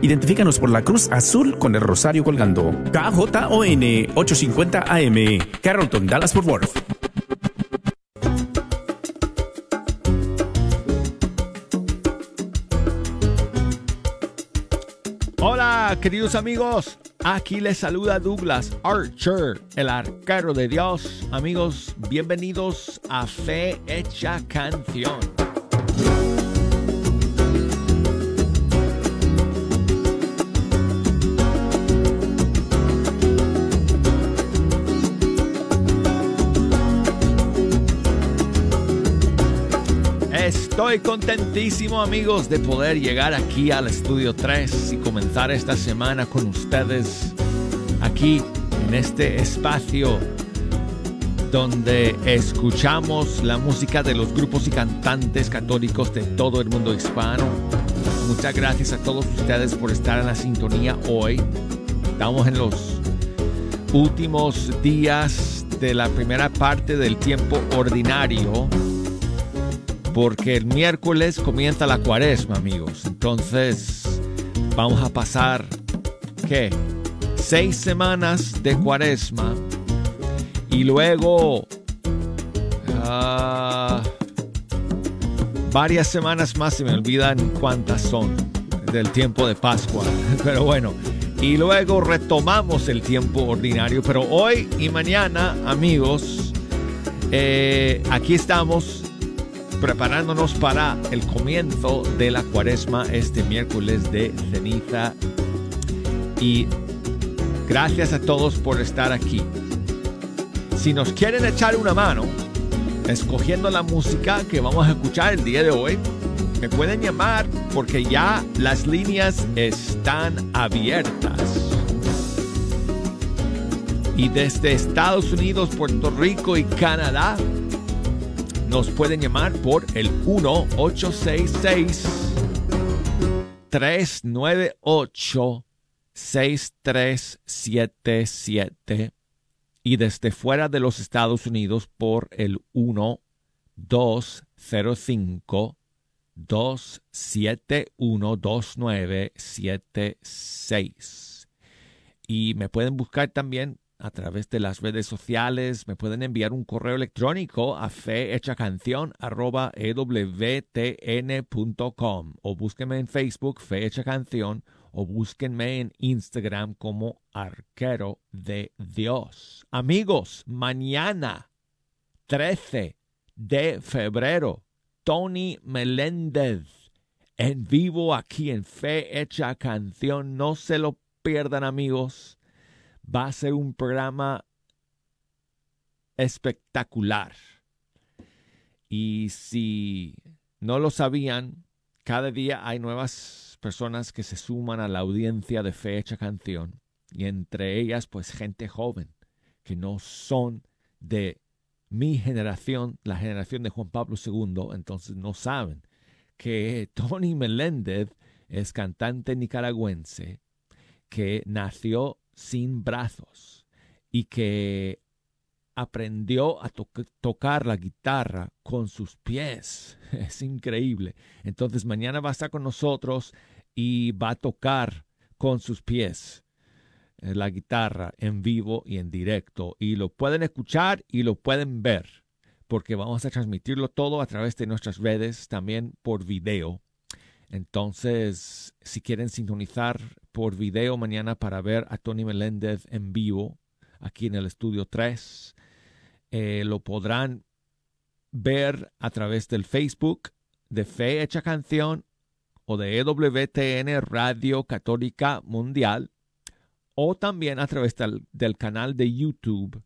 Identifícanos por la cruz azul con el rosario colgando. KJON 850 AM, Carrollton, Dallas Fort Worth. Hola, queridos amigos. Aquí les saluda Douglas Archer, el arquero de Dios. Amigos, bienvenidos a Fe Hecha Canción. Estoy contentísimo amigos de poder llegar aquí al estudio 3 y comenzar esta semana con ustedes aquí en este espacio donde escuchamos la música de los grupos y cantantes católicos de todo el mundo hispano. Muchas gracias a todos ustedes por estar en la sintonía hoy. Estamos en los últimos días de la primera parte del tiempo ordinario porque el miércoles comienza la cuaresma, amigos. Entonces, vamos a pasar, ¿qué? Seis semanas de cuaresma y luego uh, varias semanas más, se me olvidan cuántas son del tiempo de Pascua. Pero bueno, y luego retomamos el tiempo ordinario. Pero hoy y mañana, amigos, eh, aquí estamos preparándonos para el comienzo de la cuaresma este miércoles de ceniza. Y gracias a todos por estar aquí. Si nos quieren echar una mano, escogiendo la música que vamos a escuchar el día de hoy, me pueden llamar porque ya las líneas están abiertas. Y desde Estados Unidos, Puerto Rico y Canadá, nos pueden llamar por el 1-866-398-6377 y desde fuera de los Estados Unidos por el 1-205-271-2976. Y me pueden buscar también a través de las redes sociales. Me pueden enviar un correo electrónico a fehechacanción.com o búsquenme en Facebook Fe Canción o búsquenme en Instagram como Arquero de Dios. Amigos, mañana 13 de febrero, Tony Meléndez en vivo aquí en Fe Hecha Canción. No se lo pierdan amigos va a ser un programa espectacular. Y si no lo sabían, cada día hay nuevas personas que se suman a la audiencia de Fecha Canción. Y entre ellas, pues gente joven, que no son de mi generación, la generación de Juan Pablo II, entonces no saben que Tony Meléndez es cantante nicaragüense que nació sin brazos y que aprendió a tocar la guitarra con sus pies. Es increíble. Entonces mañana va a estar con nosotros y va a tocar con sus pies eh, la guitarra en vivo y en directo. Y lo pueden escuchar y lo pueden ver, porque vamos a transmitirlo todo a través de nuestras redes, también por video. Entonces, si quieren sintonizar por video mañana para ver a Tony Meléndez en vivo aquí en el estudio 3. Eh, lo podrán ver a través del Facebook de Fe Hecha Canción o de EWTN Radio Católica Mundial o también a través del, canal de YouTube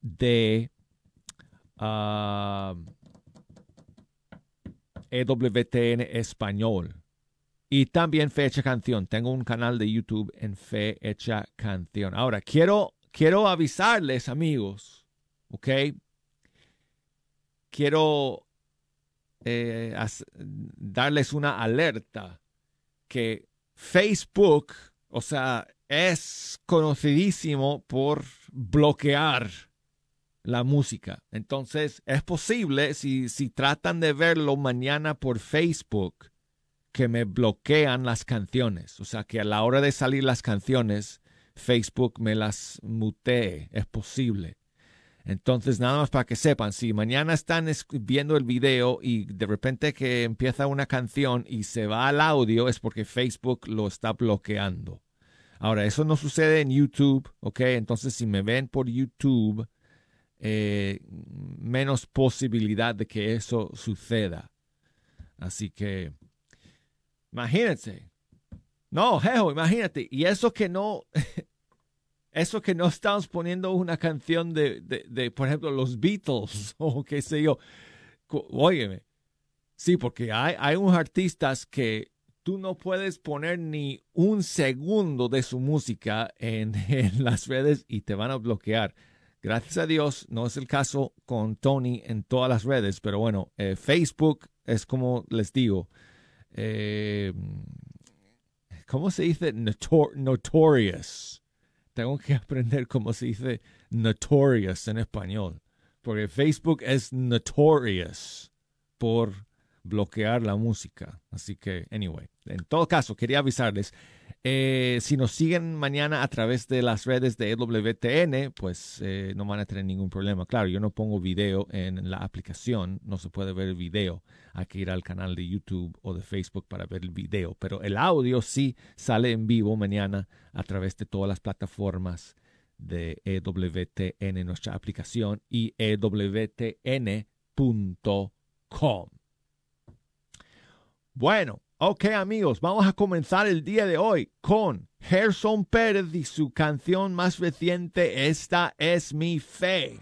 de EWTN ah, e Español. Y también Fecha Canción. Tengo un canal de YouTube en Fe Hecha Canción. Ahora, quiero, quiero avisarles, amigos, ¿ok? Quiero eh, darles una alerta que Facebook, o sea, es conocidísimo por bloquear la música. Entonces, es posible, si, si tratan de verlo mañana por Facebook, que me bloquean las canciones. O sea, que a la hora de salir las canciones, Facebook me las mutee. Es posible. Entonces, nada más para que sepan, si mañana están viendo el video y de repente que empieza una canción y se va al audio, es porque Facebook lo está bloqueando. Ahora, eso no sucede en YouTube, ¿ok? Entonces, si me ven por YouTube, eh, menos posibilidad de que eso suceda. Así que, imagínense. No, jejo, imagínate. Y eso que no, eso que no estamos poniendo una canción de, de, por ejemplo, los Beatles o qué sé yo. Óyeme. Sí, porque hay, hay unos artistas que tú no puedes poner ni un segundo de su música en, las redes y te van a bloquear. Gracias a Dios, no es el caso con Tony en todas las redes, pero bueno, eh, Facebook es como les digo, eh, ¿cómo se dice? notorious tengo que aprender cómo se dice notorious en español, porque Facebook es notorious por bloquear la música. Así que, anyway, en todo caso, quería avisarles, eh, si nos siguen mañana a través de las redes de EWTN, pues eh, no van a tener ningún problema. Claro, yo no pongo video en la aplicación, no se puede ver el video. Hay que ir al canal de YouTube o de Facebook para ver el video. Pero el audio sí sale en vivo mañana a través de todas las plataformas de EWTN, nuestra aplicación, y EWTN.com. Bueno, Ok amigos, vamos a comenzar el día de hoy con Gerson Pérez y su canción más reciente, Esta es mi fe.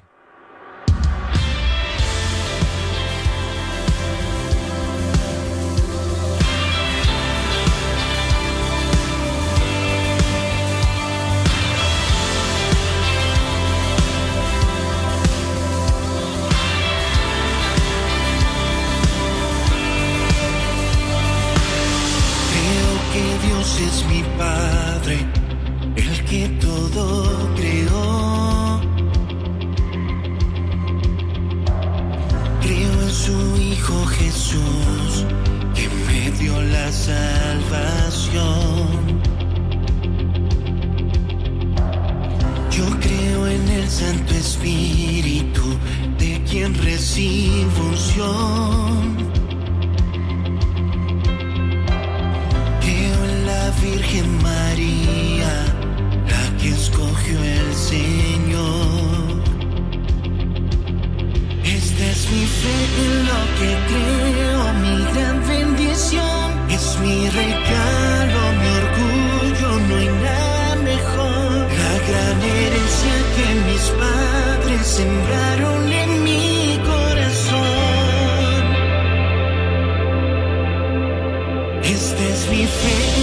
Es mi Padre, el que todo creó. Creo en su Hijo Jesús, que me dio la salvación. Yo creo en el Santo Espíritu, de quien recibo unción. Virgen María, la que escogió el Señor. Esta es mi fe en lo que creo, mi gran bendición, es mi regalo, mi orgullo, no hay nada mejor. La gran herencia que mis padres sembraron en mi corazón. Esta es mi fe.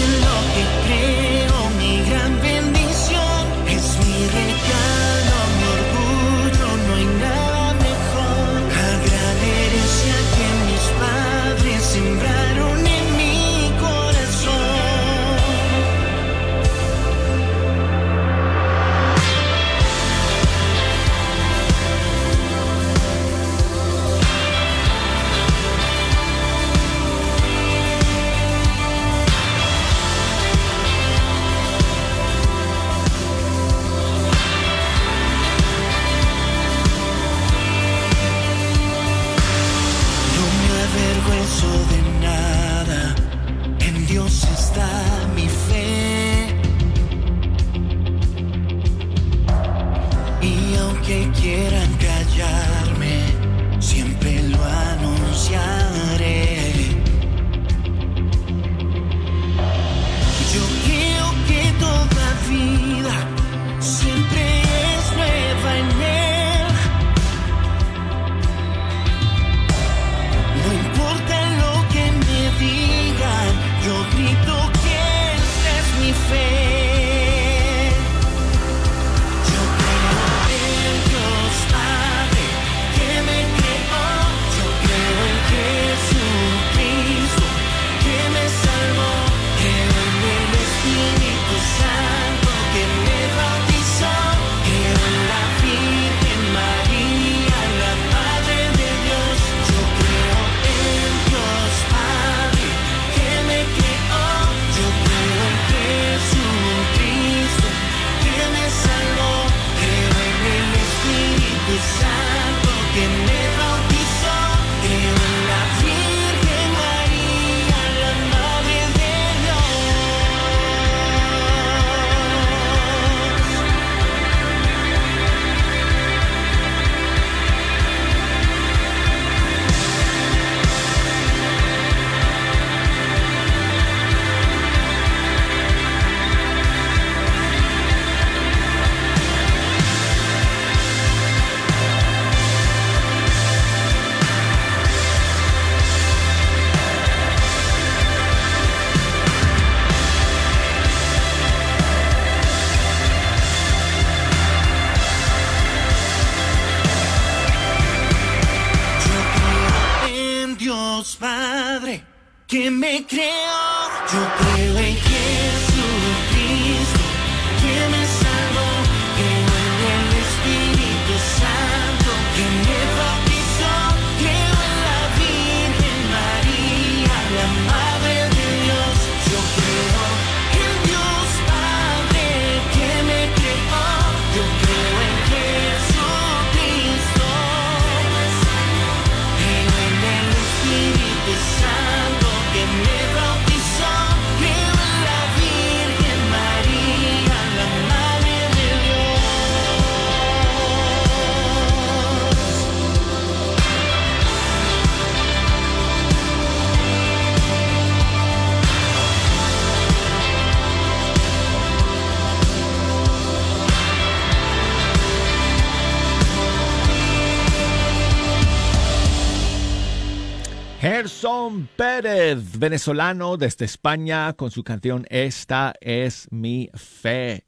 Venezolano desde España, con su canción Esta es mi fe.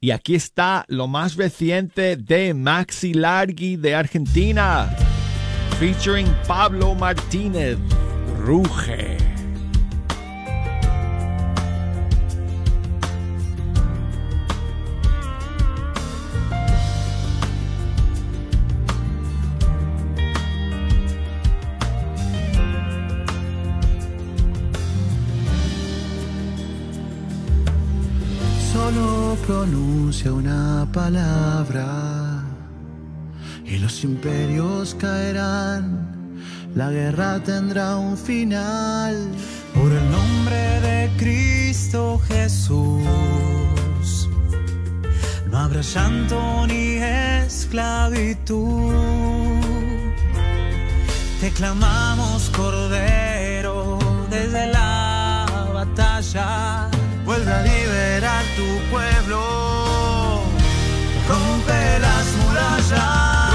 Y aquí está lo más reciente de Maxi Largi de Argentina, featuring Pablo Martínez, Ruge. Pronuncia una palabra y los imperios caerán. La guerra tendrá un final. Por el nombre de Cristo Jesús, no habrá llanto ni esclavitud. Te clamamos, Cordero, desde la batalla. Vuelve a liberar tu pueblo. Rompe las murallas.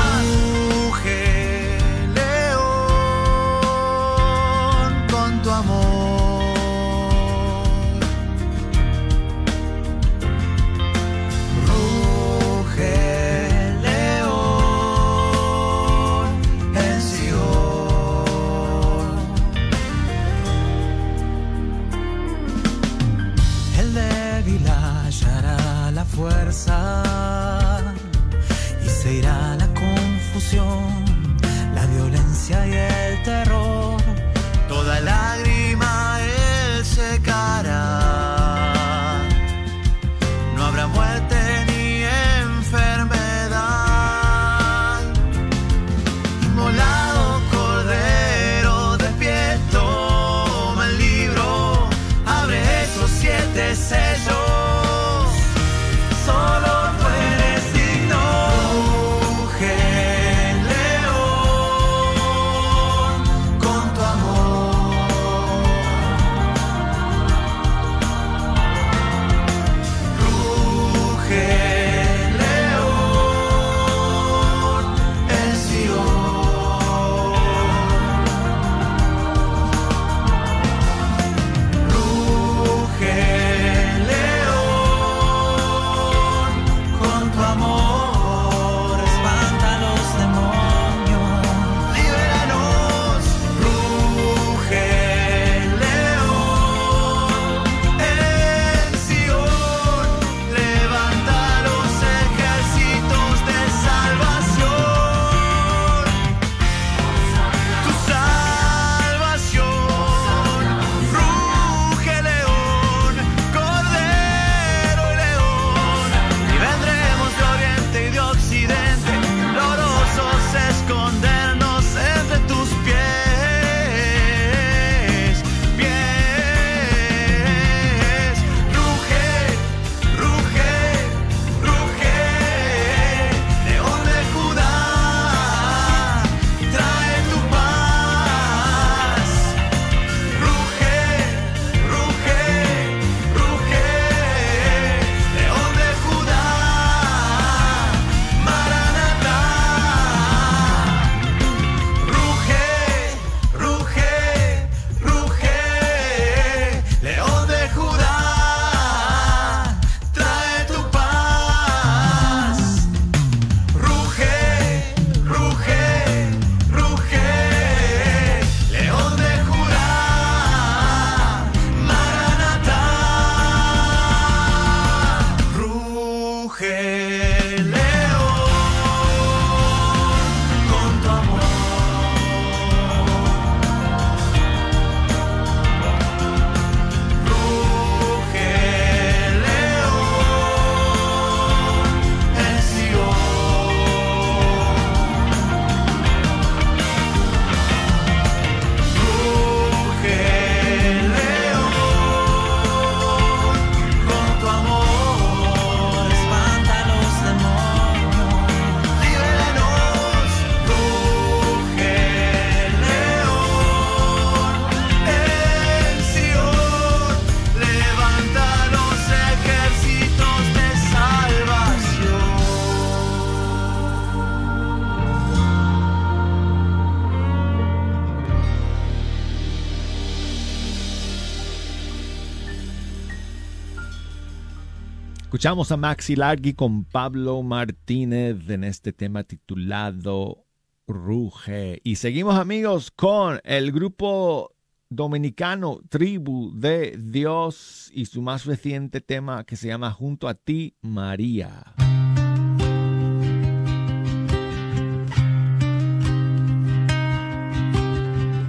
Escuchamos a Maxi Largi con Pablo Martínez en este tema titulado Ruge. Y seguimos amigos con el grupo dominicano Tribu de Dios y su más reciente tema que se llama Junto a ti, María.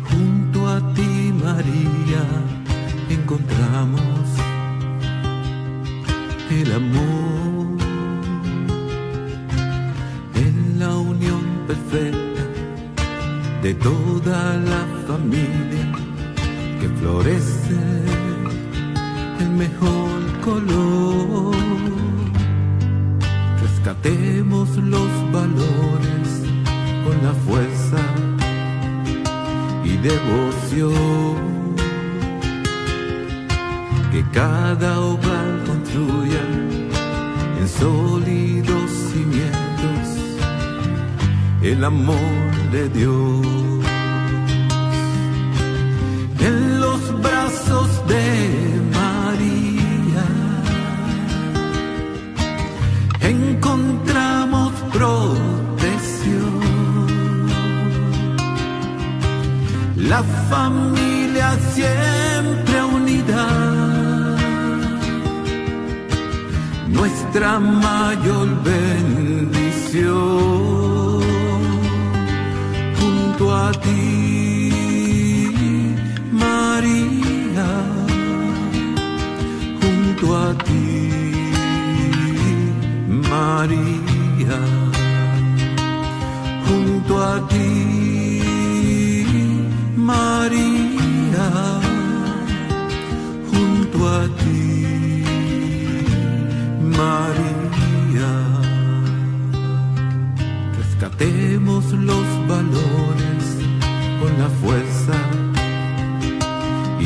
Junto a ti, María, encontramos el amor en la unión perfecta de toda la familia que florece el mejor color. Rescatemos los valores con la fuerza y devoción que cada hogar construya en sólidos cimientos el amor de Dios. En los brazos de María encontramos protección. La familia siempre nuestra mayor bendición. Junto a ti, María, junto a ti, María, junto a ti, María, María. Rescatemos los valores con la fuerza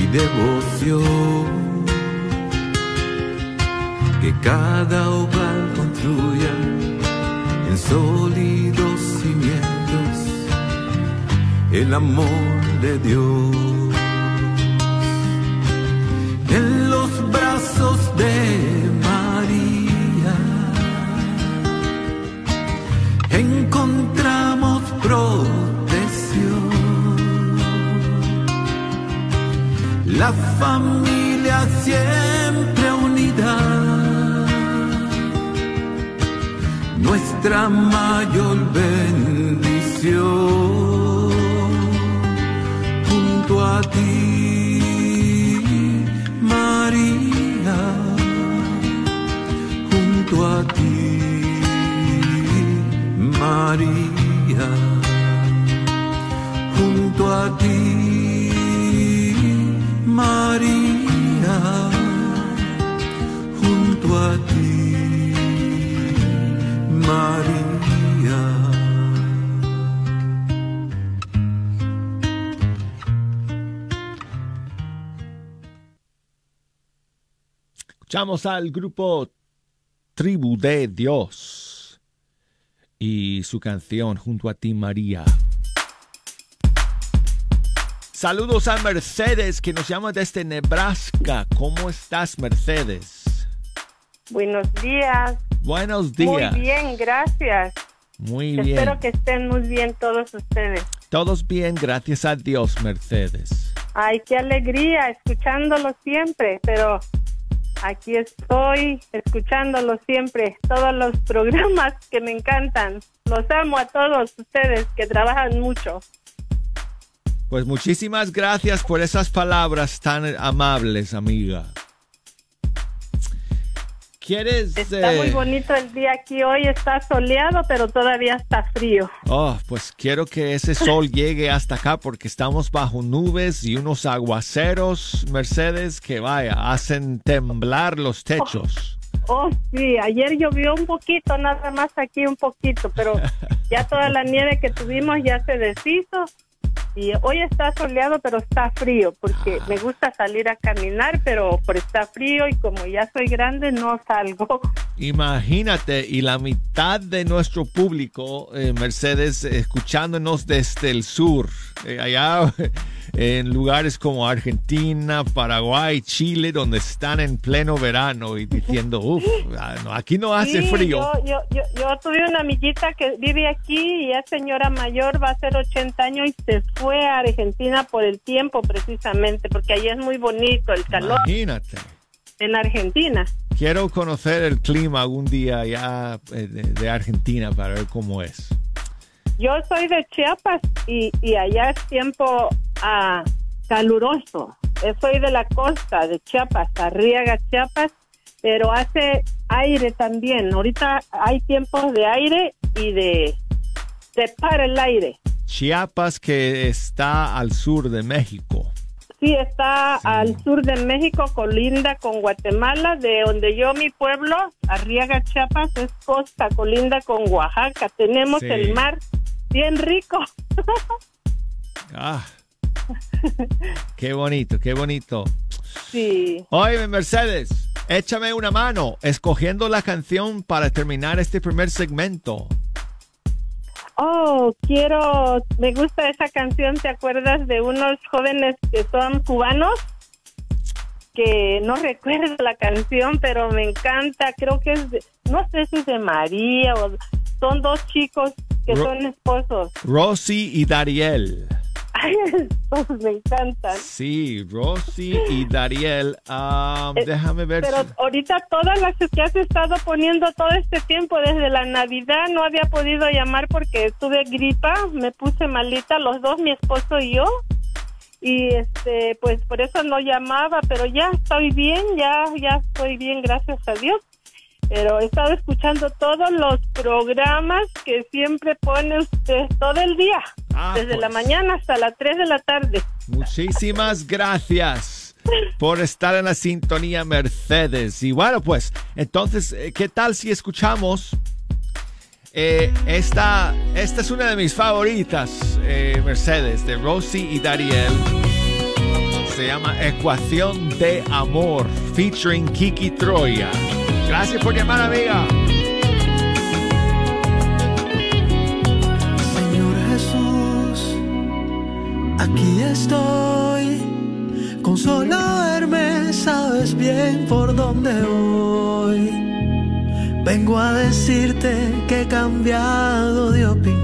y devoción que cada hogar construya en sólidos cimientos el amor de Dios. Protección. La familia siempre unidad, nuestra mayor bendición. Junto a ti, María, junto a ti, María, a ti, María, junto a ti, María. Escuchamos al grupo Tribu de Dios y su canción Junto a ti María. Saludos a Mercedes que nos llama desde Nebraska. ¿Cómo estás Mercedes? Buenos días. Buenos días. Muy bien, gracias. Muy bien. Espero que estén muy bien todos ustedes. Todos bien, gracias a Dios Mercedes. Ay, qué alegría escuchándolo siempre, pero aquí estoy escuchándolo siempre, todos los programas que me encantan. Los amo a todos ustedes que trabajan mucho. Pues muchísimas gracias por esas palabras tan amables, amiga. ¿Quieres...? Está eh, muy bonito el día aquí hoy, está soleado, pero todavía está frío. Oh, pues quiero que ese sol llegue hasta acá porque estamos bajo nubes y unos aguaceros, Mercedes, que vaya, hacen temblar los techos. Oh, sí, ayer llovió un poquito, nada más aquí un poquito, pero ya toda la nieve que tuvimos ya se deshizo. Y hoy está soleado, pero está frío, porque me gusta salir a caminar, pero por está frío y como ya soy grande, no salgo. Imagínate, y la mitad de nuestro público, eh, Mercedes, escuchándonos desde el sur, eh, allá en lugares como Argentina, Paraguay, Chile, donde están en pleno verano y diciendo, uff, aquí no hace Sí, frío. Yo, yo, yo, yo tuve una amiguita que vive aquí y es señora mayor, va a ser 80 años y se fue a Argentina por el tiempo precisamente, porque allí es muy bonito el calor Imagínate. en Argentina. Quiero conocer el clima algún día ya eh, de, de Argentina para ver cómo es. Yo soy de Chiapas y, y allá es tiempo ah, caluroso. Yo soy de la costa de Chiapas, Arriaga, Chiapas, pero hace aire también. Ahorita hay tiempos de aire y de, de para el aire. Chiapas que está al sur de México. Sí, está al sur de México, colinda con Guatemala, de donde yo, mi pueblo, Arriaga, Chiapas, es costa, colinda con Oaxaca. Tenemos Sí. el mar bien rico. Ah, qué bonito, qué bonito. sí. Oye, Mercedes, échame una mano escogiendo la canción para terminar este primer segmento. Oh, quiero, me gusta esa canción, ¿te acuerdas de unos jóvenes que son cubanos? Que no recuerdo la canción, pero me encanta, creo que es, de- no sé si es de María o son dos chicos que Ro- son esposos. Rosy y Dariel. Ay, estos me encantan. Sí, Rosy y Dariel. Ah, Eh, déjame ver. Pero si- ahorita todas las que has estado poniendo todo este tiempo, desde la Navidad, no había podido llamar porque tuve gripa, me puse malita, los dos, mi esposo y yo. Y este, pues por eso no llamaba, pero ya estoy bien, ya, ya estoy bien, gracias a Dios. Pero he estado escuchando todos los programas que siempre pone usted todo el día, Ah, desde la pues. mañana hasta las 3 de la tarde. Muchísimas gracias por estar en la sintonía Mercedes. Y bueno, pues, entonces, eh, ¿qué tal si escuchamos? eh, esta, esta es una de mis favoritas, eh, Mercedes, de Rosy y Dariel. Se llama Ecuación de Amor, featuring Kiki Troya. Gracias por llamar, amiga. Aquí estoy. Con verme sabes bien por dónde voy. Vengo a decirte que he cambiado de opinión.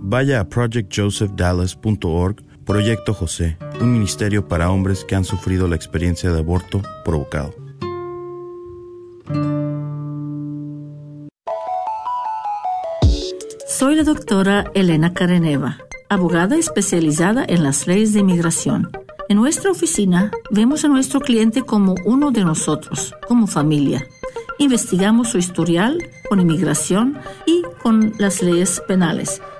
Vaya a projectjosephdallas.org Proyecto José, un ministerio para hombres que han sufrido la experiencia de aborto provocado. Soy la doctora Elena Careneva, abogada especializada en las leyes de inmigración. En nuestra oficina vemos a nuestro cliente como uno de nosotros, como familia. Investigamos su historial con inmigración y con las leyes penales.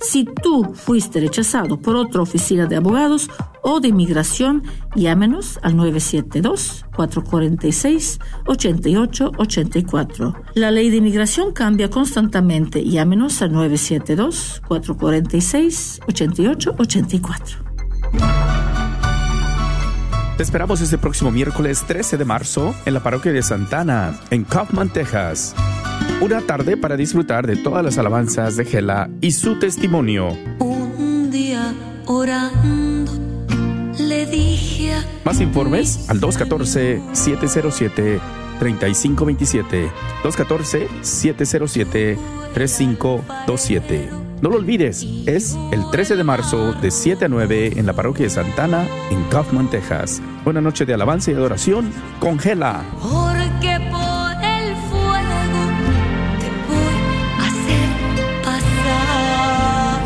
Si tú fuiste rechazado por otra oficina de abogados o de inmigración, llámenos al 972-446-8884. La ley de inmigración cambia constantemente. Llámenos al 972-446-8884. Te esperamos este próximo miércoles 13 de marzo en la parroquia de Santana, en Kaufman, Texas. Una tarde para disfrutar de todas las alabanzas de Gela y su testimonio. Un día orando le dije a Más informes al 214-707-3527. 214-707-3527. No lo olvides, es el 13 de marzo de 7 a 9 en la parroquia de Santana, en Kaufman, Texas. Buena noche de alabanza y adoración con Gela.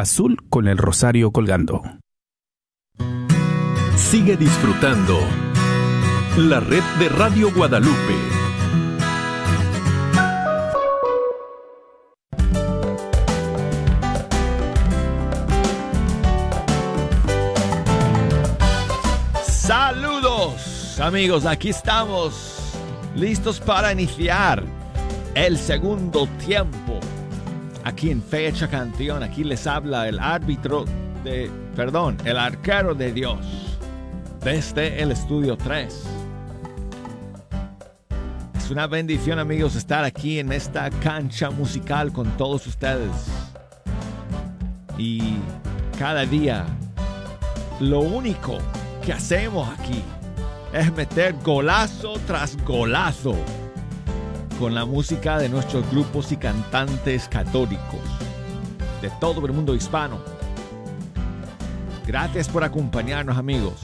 azul con el rosario colgando. Sigue disfrutando la red de Radio Guadalupe. Saludos amigos, aquí estamos listos para iniciar el segundo tiempo. Aquí en Fecha Canción, aquí les habla el árbitro de, perdón, el arquero de Dios desde el estudio 3. Es una bendición amigos estar aquí en esta cancha musical con todos ustedes. Y cada día lo único que hacemos aquí es meter golazo tras golazo con la música de nuestros grupos y cantantes católicos de todo el mundo hispano. Gracias por acompañarnos amigos.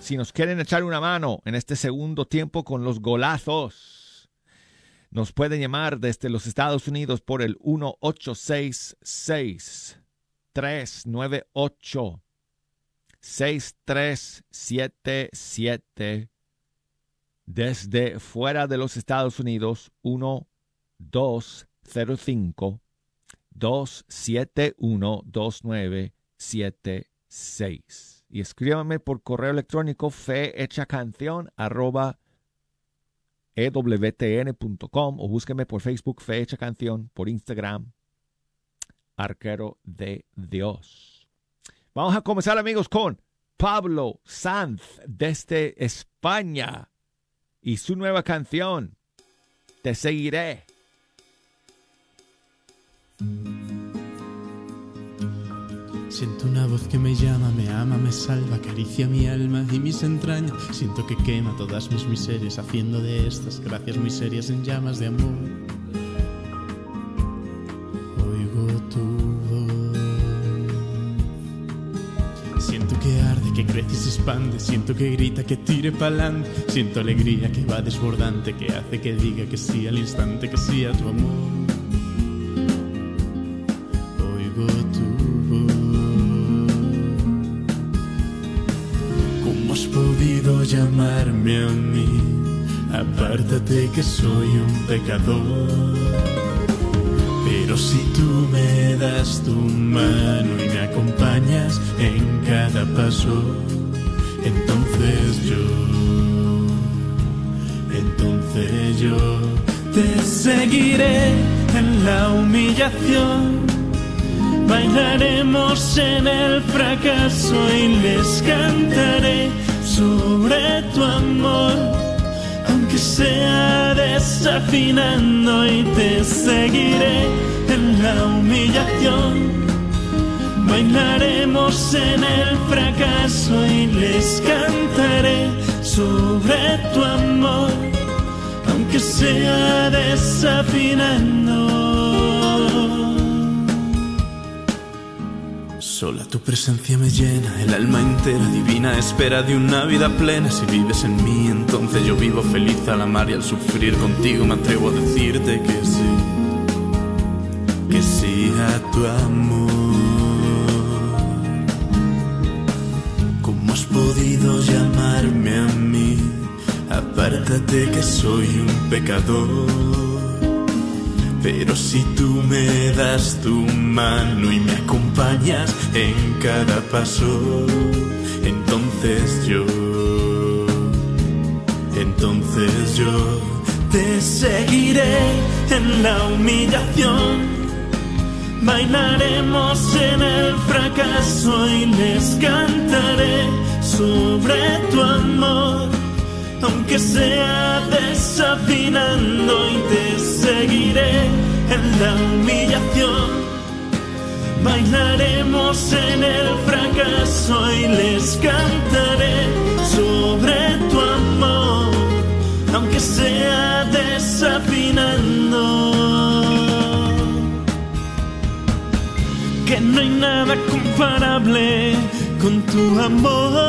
Si nos quieren echar una mano en este segundo tiempo con los golazos, nos pueden llamar desde los Estados Unidos por el 1866 398 6377 desde fuera de los Estados Unidos 1205 271 2976 y escríbame por correo electrónico fehechacanción arroba ewtn.com o búsqueme por Facebook Fe Hecha Canción, por Instagram Arquero de Dios. Vamos a comenzar amigos con Pablo Sanz desde España y su nueva canción, Te seguiré. Siento una voz que me llama, me ama, me salva, acaricia mi alma y mis entrañas. Siento que quema todas mis miserias, haciendo de estas gracias muy serias en llamas de amor. Oigo tu que se expande. Siento que grita, que tire pa'lante. Siento alegría que va desbordante, que hace que diga que sí al instante, que sí a tu amor. Oigo tu voz. ¿Cómo has podido llamarme a mí? Apártate que soy un pecador. Pero si tú me das tu mano y me acompañas en cada paso, entonces yo, entonces yo te seguiré en la humillación. Bailaremos en el fracaso y les cantaré sobre tu amor aunque sea desafinando y te seguiré en la humillación. Bailaremos en el fracaso y les cantaré sobre tu amor, aunque sea desafinando. Sola tu presencia me llena, el alma entera divina espera de una vida plena. Si vives en mí, entonces yo vivo feliz al amar y al sufrir contigo. Me atrevo a decirte que sí, que sí a tu amor. Podido llamarme a mí? Apártate que soy un pecador. Pero si tú me das tu mano y me acompañas en cada paso, entonces yo, entonces yo te seguiré en la humillación. Bailaremos en el fracaso y les cantaré sobre tu amor aunque sea desafinando y te seguiré en la humillación. Bailaremos en el fracaso y les cantaré sobre tu amor, aunque sea desafinando. Que no hay nada comparable con tu amor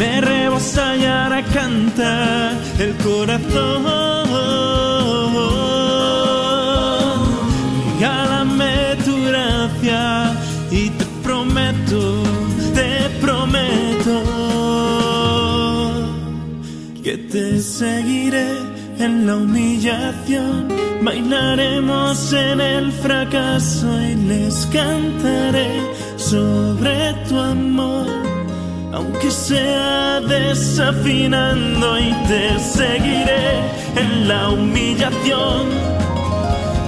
Me rebosa y ahora canta el corazón. Regálame tu gracia y te prometo, te prometo que te seguiré en la humillación. Bailaremos en el fracaso y les cantaré sobre tu amor. Aunque sea desafinando y te seguiré en la humillación.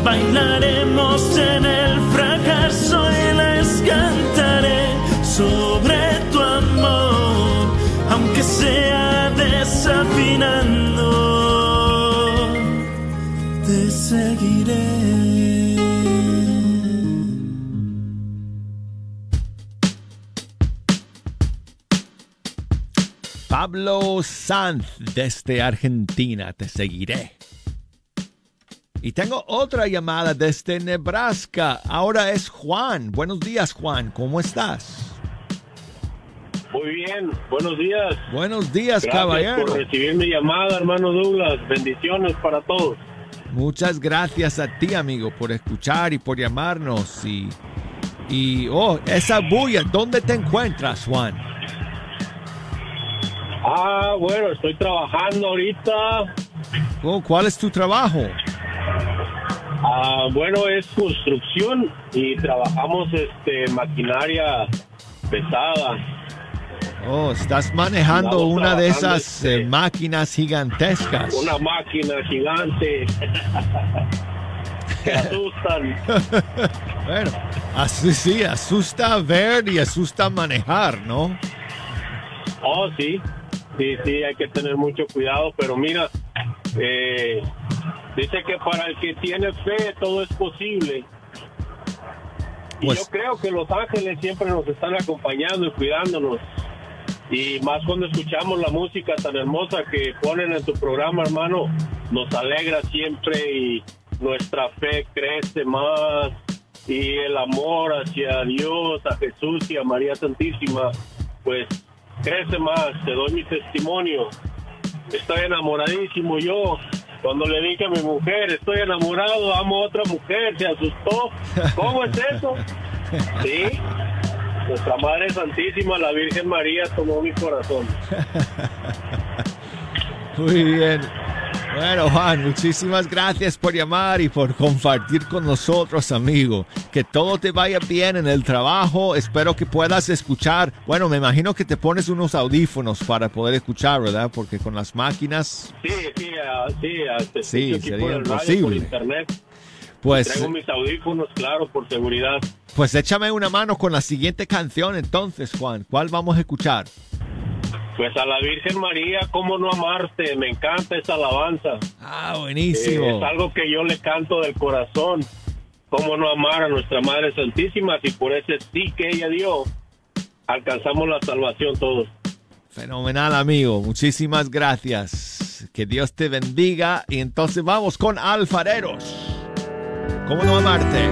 Bailaremos en el fracaso y les cantaré sobre tu amor. Aunque sea desafinando, te seguiré. Pablo Sanz desde Argentina, te seguiré. Y tengo otra llamada desde Nebraska. Ahora es Juan. Buenos días, Juan. ¿Cómo estás? Muy bien, buenos días. Buenos días, Gracias caballero. por recibir mi llamada, hermano Douglas. Bendiciones para todos. Muchas gracias a ti, amigo, por escuchar y por llamarnos. Y, y oh, esa bulla, ¿dónde te encuentras, Juan? Ah, bueno, estoy trabajando ahorita. Oh, ¿Cuál es tu trabajo? Ah, bueno, es construcción y trabajamos este maquinaria pesada. Oh, estás manejando Estamos una de esas eh, máquinas gigantescas. Una máquina gigante. que asustan. bueno, así sí, asusta ver y asusta manejar, ¿no? Oh, sí. Sí, sí, hay que tener mucho cuidado, pero mira, eh, dice que para el que tiene fe todo es posible. Y Pues- yo creo que los ángeles siempre nos están acompañando y cuidándonos. Y más cuando escuchamos la música tan hermosa que ponen en tu programa, hermano, nos alegra siempre y nuestra fe crece más y el amor hacia Dios, a Jesús y a María Santísima, pues crece más. Te doy mi testimonio. Estoy enamoradísimo yo. Cuando le dije a mi mujer, estoy enamorado, amo a otra mujer, se asustó. ¿Cómo es eso? Sí. Nuestra Madre Santísima, la Virgen María, tomó mi corazón. Muy bien. Bueno, Juan, muchísimas gracias por llamar y por compartir con nosotros, amigo. Que todo te vaya bien en el trabajo. Espero que puedas escuchar. Bueno, me imagino que te pones unos audífonos para poder escuchar, ¿verdad? Porque con las máquinas, Sí, sí, ah, sí, ah, Sí, sería imposible. internet. pues, Traigo mis audífonos, claro, por seguridad. pues échame una mano con la siguiente canción entonces, Juan. ¿Cuál vamos a escuchar? Pues a la Virgen María, ¿cómo no amarte? Me encanta esa alabanza. Ah, buenísimo. Eh, es algo que yo le canto del corazón. ¿Cómo no amar a nuestra Madre Santísima? Si por ese sí que ella dio, alcanzamos la salvación todos. Fenomenal, amigo. Muchísimas gracias. Que Dios te bendiga. Y entonces vamos con alfareros. ¿Cómo no amarte?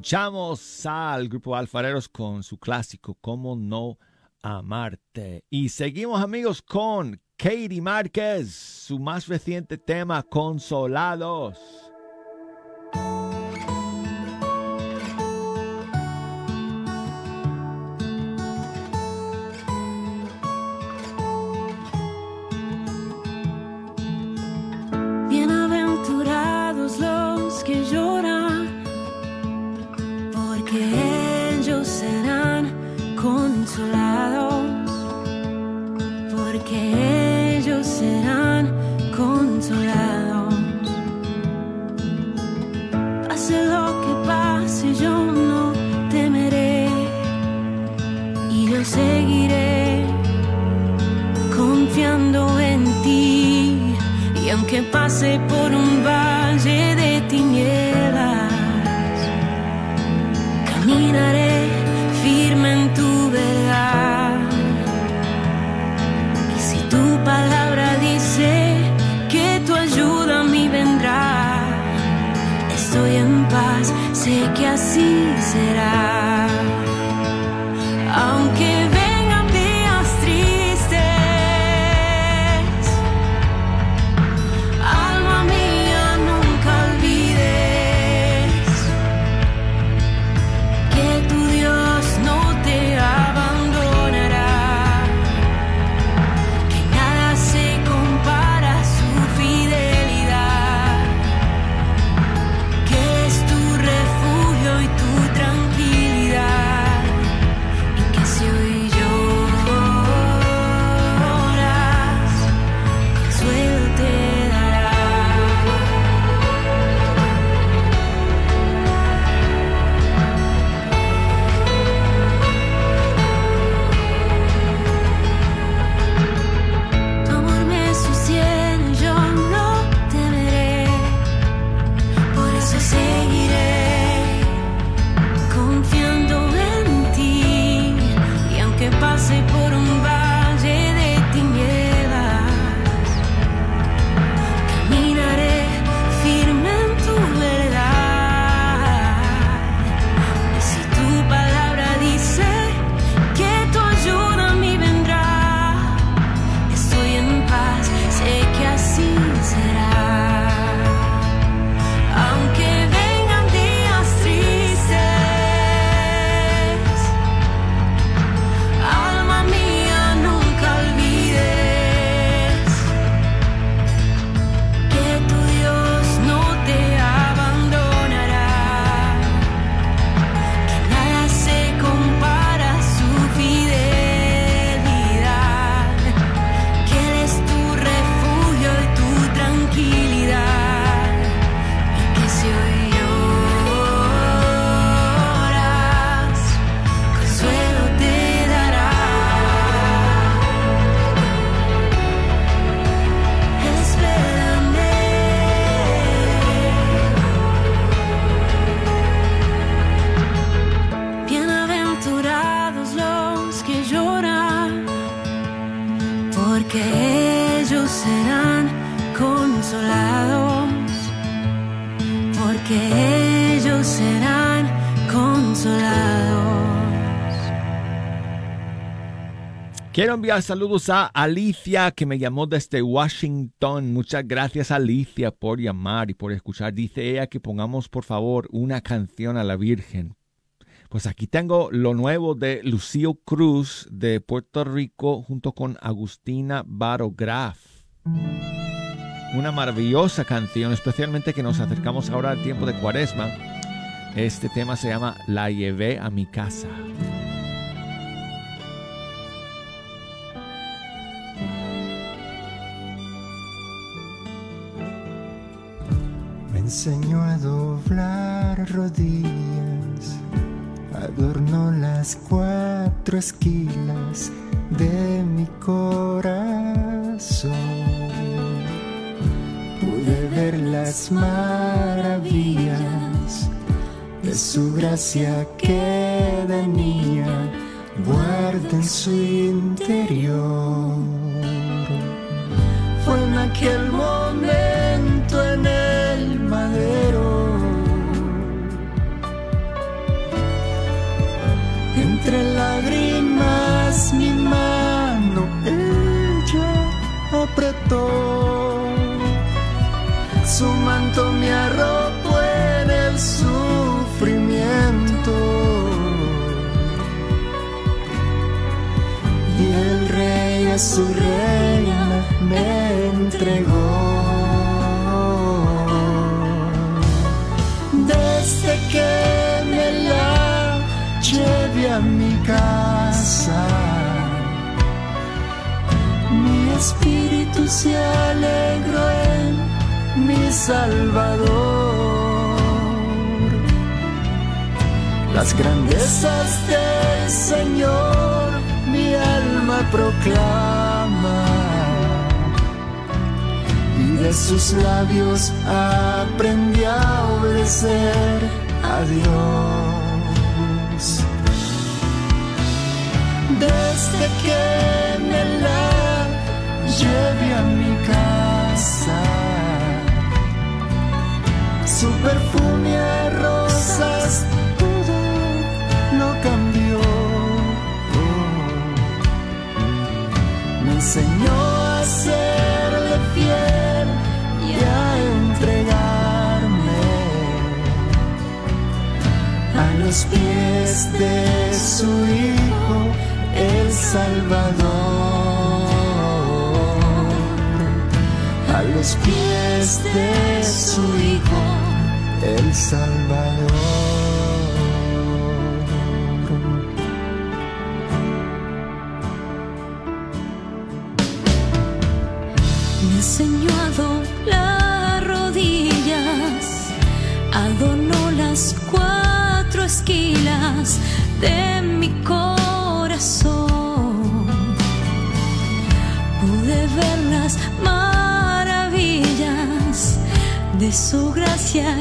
Escuchamos al grupo Alfareros con su clásico Cómo no amarte. Y seguimos amigos con Katie Márquez, su más reciente tema Consolados. Y aunque pase por un valle de tinieblas, caminaré firme en tu verdad. Y si tu palabra dice que tu ayuda a mí vendrá, estoy en paz, sé que así será. Quiero enviar saludos a Alicia que me llamó desde Washington. Muchas gracias Alicia por llamar y por escuchar. Dice ella que pongamos por favor una canción a la Virgen. Pues aquí tengo lo nuevo de Lucio Cruz de Puerto Rico junto con Agustina Barograf. Una maravillosa canción, especialmente que nos acercamos ahora al tiempo de Cuaresma. Este tema se llama La llevé a mi casa. Enseñó a doblar rodillas, adornó las cuatro esquilas de mi corazón. Pude ver las maravillas de su gracia que de niña guarda en su interior. Me arropó en el sufrimiento y el Rey a su reina me entregó. Desde que me la lleve a mi casa, mi espíritu se alegró Salvador. Las grandezas del Señor mi alma proclama y de sus labios aprendí a obedecer a Dios. Desde que me la lleve a mi casa, su perfume a rosas todo lo cambió. Me enseñó a serle fiel y a entregarme a los pies de su Hijo, el Salvador. A los pies de su Hijo, el Salvador. Me enseñó a doblar rodillas, adornó las cuatro esquilas de mi corazón. Pude ver las maravillas de su gracia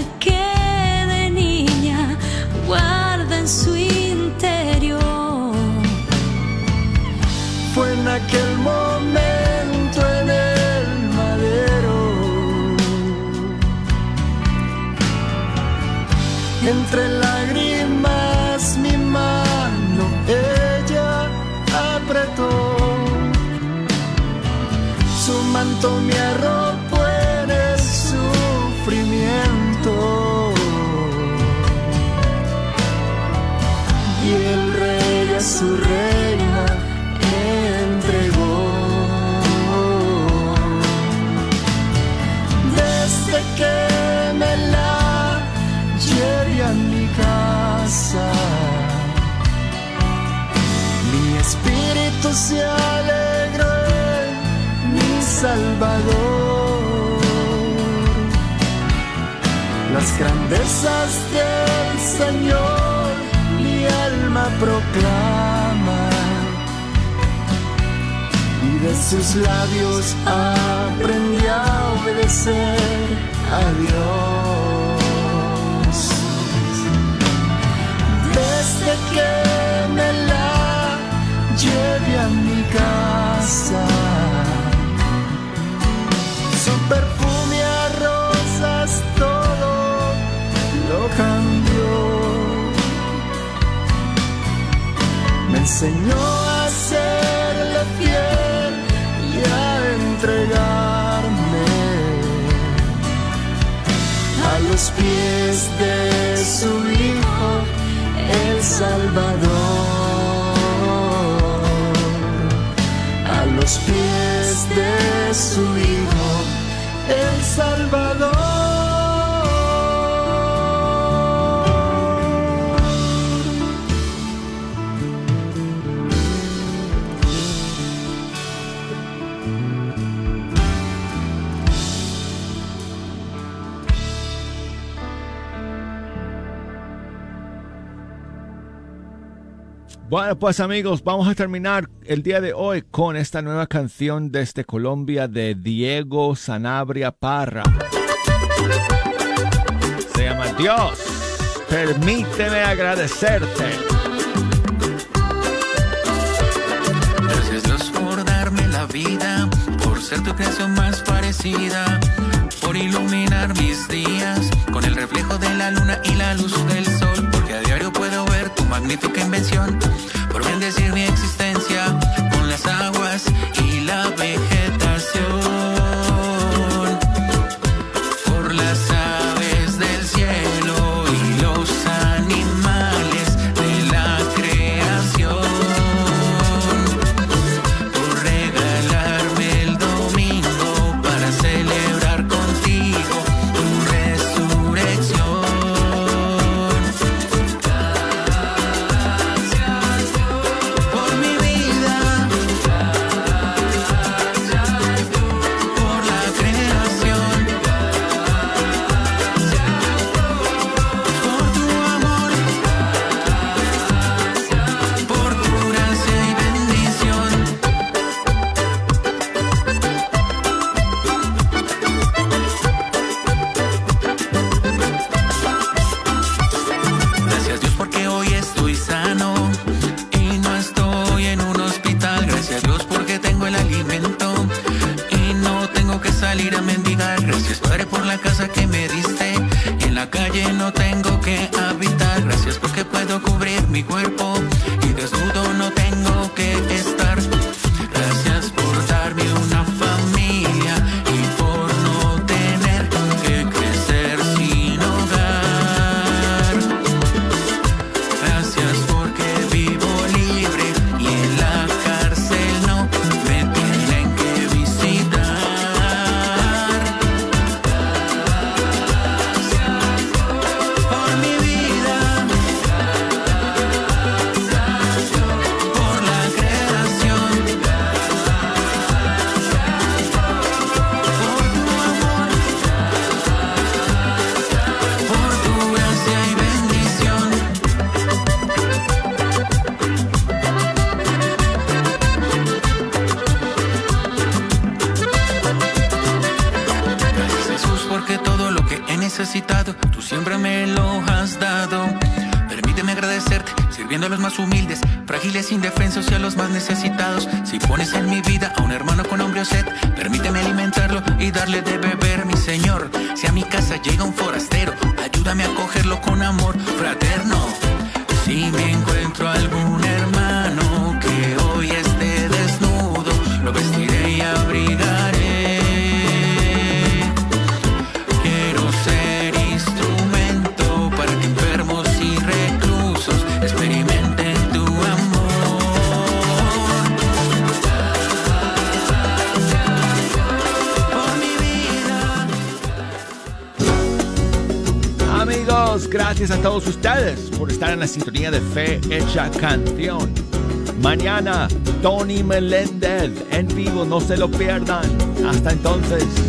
Grandezas del Señor mi alma proclama y de sus labios aprendí a obedecer a Dios. Desde que me la lleve a mi casa, su perfume enseñó a serle fiel y a entregarme a los pies de su Hijo, el Salvador. A los pies de su Hijo, el Salvador. Bueno, pues amigos, vamos a terminar el día de hoy con esta nueva canción desde Colombia de Diego Sanabria Parra. Se llama Dios, permíteme agradecerte. Gracias Dios por darme la vida, por ser tu creación más parecida, por iluminar mis días con el reflejo de la luna y la luz del sol, porque a diario puedo ver tu magnífica invención, por bendecir mi existencia con las aguas y la vegetación, necesitado tú siempre me lo has dado. Permíteme agradecerte sirviendo a los más humildes, frágiles, indefensos y a los más necesitados. Si pones en mi vida a un hermano con hambre o sed, permíteme alimentarlo y darle de beber, mi Señor. Si a mi casa llega un forastero, ayúdame a acogerlo con amor fraterno. Si me encuentro algún hermano que hoy esté desnudo, lo vestiré Gracias a todos ustedes por estar en la sintonía de Fe Hecha Canción. Mañana, Tony Meléndez en vivo, no se lo pierdan. Hasta entonces.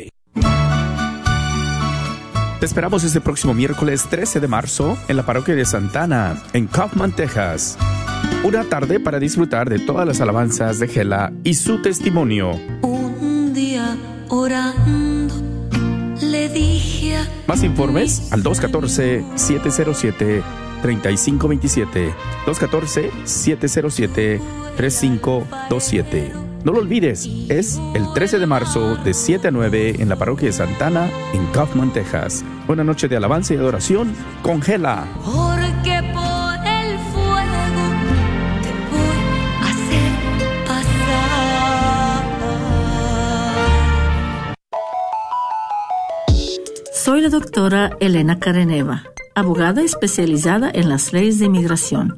Te esperamos este próximo miércoles 13 de marzo en la parroquia de Santana, en Kaufman, Texas. Una tarde para disfrutar de todas las alabanzas de Gela y su testimonio. Un día orando le dije a Más informes al 214-707-3527. 214-707-3527. No lo olvides, es el 13 de marzo de 7 a 9 en la parroquia de Santana, en Kaufman, Texas. Buena noche de alabanza y adoración con Gela. porque por el fuego te voy a hacer pasar. Soy la doctora Elena Careneva, abogada especializada en las leyes de inmigración.